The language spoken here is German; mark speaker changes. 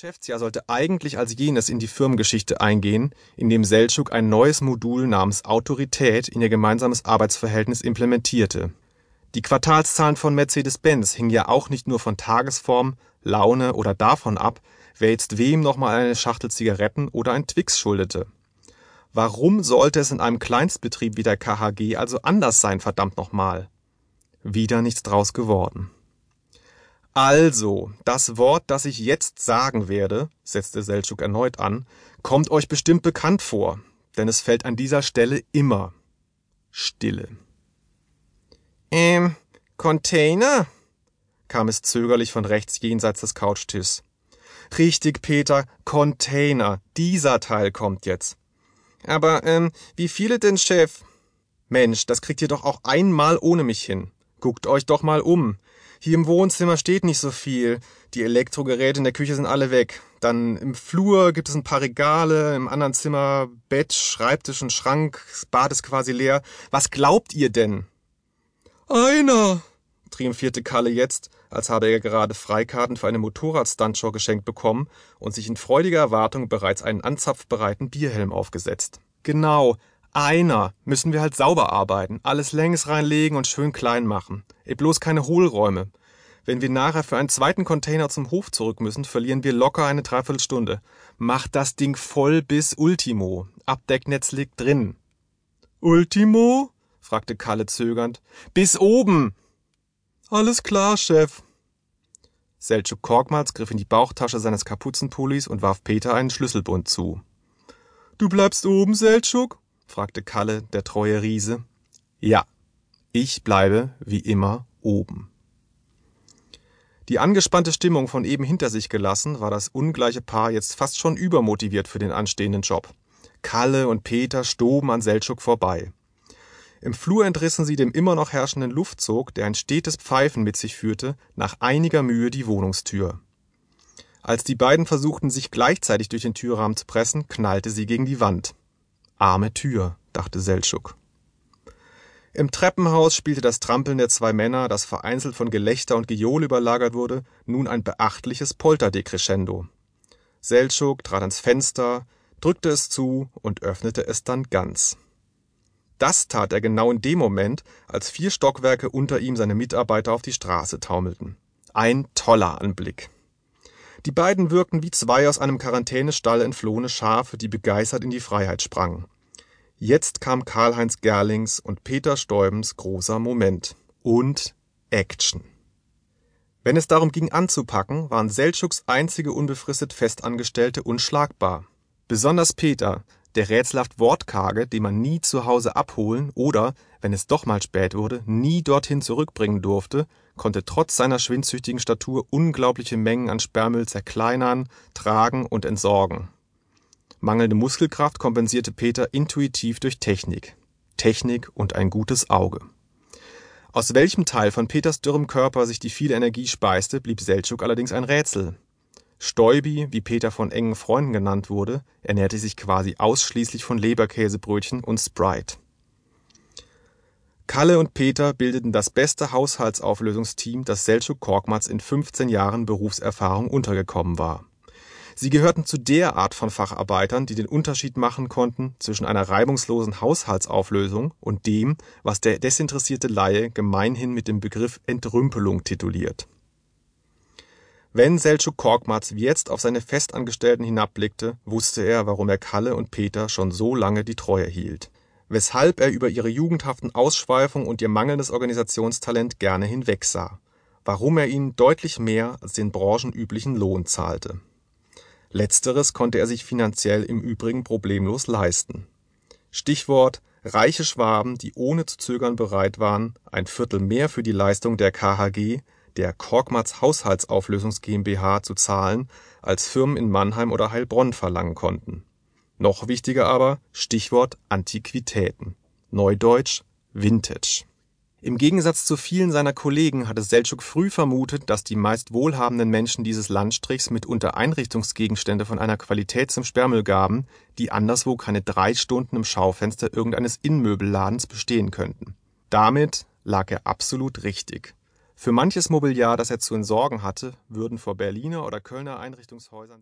Speaker 1: Geschäftsjahr sollte eigentlich als jenes in die Firmengeschichte eingehen, in dem Seltschuk ein neues Modul namens Autorität in ihr gemeinsames Arbeitsverhältnis implementierte. Die Quartalszahlen von Mercedes-Benz hingen ja auch nicht nur von Tagesform, Laune oder davon ab, wer jetzt wem nochmal eine Schachtel Zigaretten oder ein Twix schuldete. Warum sollte es in einem Kleinstbetrieb wie der KHG also anders sein, verdammt nochmal? Wieder nichts draus geworden. Also, das Wort, das ich jetzt sagen werde, setzte Seltschuk erneut an, kommt euch bestimmt bekannt vor, denn es fällt an dieser Stelle immer Stille. Ähm, Container? kam es zögerlich von rechts jenseits des Couchtischs. Richtig, Peter, Container. Dieser Teil kommt jetzt. Aber, ähm, wie viele denn, Chef? Mensch, das kriegt ihr doch auch einmal ohne mich hin. Guckt euch doch mal um. Hier im Wohnzimmer steht nicht so viel. Die Elektrogeräte in der Küche sind alle weg. Dann im Flur gibt es ein paar Regale, im anderen Zimmer Bett, Schreibtisch und Schrank, das Bad ist quasi leer. Was glaubt ihr denn? Einer, triumphierte Kalle jetzt, als habe er gerade Freikarten für eine Motorradstuntshow geschenkt bekommen und sich in freudiger Erwartung bereits einen anzapfbereiten Bierhelm aufgesetzt. Genau, einer müssen wir halt sauber arbeiten, alles längs reinlegen und schön klein machen. Ey, bloß keine Hohlräume. Wenn wir nachher für einen zweiten Container zum Hof zurück müssen, verlieren wir locker eine Dreiviertelstunde. Macht das Ding voll bis Ultimo. Abdecknetz liegt drin. Ultimo? fragte Kalle zögernd. Bis oben! Alles klar, Chef. Seltschuk Korkmaz griff in die Bauchtasche seines Kapuzenpullis und warf Peter einen Schlüsselbund zu. Du bleibst oben, Seltschuk? Fragte Kalle, der treue Riese. Ja, ich bleibe wie immer oben. Die angespannte Stimmung von eben hinter sich gelassen, war das ungleiche Paar jetzt fast schon übermotiviert für den anstehenden Job. Kalle und Peter stoben an Seltschuk vorbei. Im Flur entrissen sie dem immer noch herrschenden Luftzug, der ein stetes Pfeifen mit sich führte, nach einiger Mühe die Wohnungstür. Als die beiden versuchten, sich gleichzeitig durch den Türrahmen zu pressen, knallte sie gegen die Wand. Arme Tür, dachte Seltschuk. Im Treppenhaus spielte das Trampeln der zwei Männer, das vereinzelt von Gelächter und Gejohl überlagert wurde, nun ein beachtliches Polterdecrescendo. Seltschuk trat ans Fenster, drückte es zu und öffnete es dann ganz. Das tat er genau in dem Moment, als vier Stockwerke unter ihm seine Mitarbeiter auf die Straße taumelten. Ein toller Anblick. Die beiden wirkten wie zwei aus einem Quarantänestall entflohene Schafe, die begeistert in die Freiheit sprangen. Jetzt kam Karl-Heinz Gerlings und Peter Stäubens großer Moment. Und Action. Wenn es darum ging anzupacken, waren Seltschuks einzige unbefristet Festangestellte unschlagbar. Besonders Peter, der rätselhaft Wortkarge, den man nie zu Hause abholen oder, wenn es doch mal spät wurde, nie dorthin zurückbringen durfte, konnte trotz seiner schwindsüchtigen Statur unglaubliche Mengen an Sperrmüll zerkleinern, tragen und entsorgen. Mangelnde Muskelkraft kompensierte Peter intuitiv durch Technik. Technik und ein gutes Auge. Aus welchem Teil von Peters dürrem Körper sich die viele Energie speiste, blieb Seltschuk allerdings ein Rätsel. Stäubi, wie Peter von engen Freunden genannt wurde, ernährte sich quasi ausschließlich von Leberkäsebrötchen und Sprite. Kalle und Peter bildeten das beste Haushaltsauflösungsteam, das Seltschuk Korkmaz in 15 Jahren Berufserfahrung untergekommen war. Sie gehörten zu der Art von Facharbeitern, die den Unterschied machen konnten zwischen einer reibungslosen Haushaltsauflösung und dem, was der desinteressierte Laie gemeinhin mit dem Begriff Entrümpelung tituliert wenn Seltschuk Korkmaz jetzt auf seine Festangestellten hinabblickte, wusste er, warum er Kalle und Peter schon so lange die Treue hielt, weshalb er über ihre jugendhaften Ausschweifungen und ihr mangelndes Organisationstalent gerne hinwegsah, warum er ihnen deutlich mehr als den branchenüblichen Lohn zahlte. Letzteres konnte er sich finanziell im Übrigen problemlos leisten. Stichwort reiche Schwaben, die ohne zu zögern bereit waren, ein Viertel mehr für die Leistung der KHG der Korkmaz Haushaltsauflösungs GmbH zu zahlen, als Firmen in Mannheim oder Heilbronn verlangen konnten. Noch wichtiger aber Stichwort Antiquitäten (neudeutsch Vintage). Im Gegensatz zu vielen seiner Kollegen hatte Seltschuk früh vermutet, dass die meist wohlhabenden Menschen dieses Landstrichs mitunter Einrichtungsgegenstände von einer Qualität zum Sperrmüll gaben, die anderswo keine drei Stunden im Schaufenster irgendeines Innenmöbelladens bestehen könnten. Damit lag er absolut richtig für manches Mobiliar, das er zu entsorgen hatte, würden vor Berliner oder Kölner Einrichtungshäusern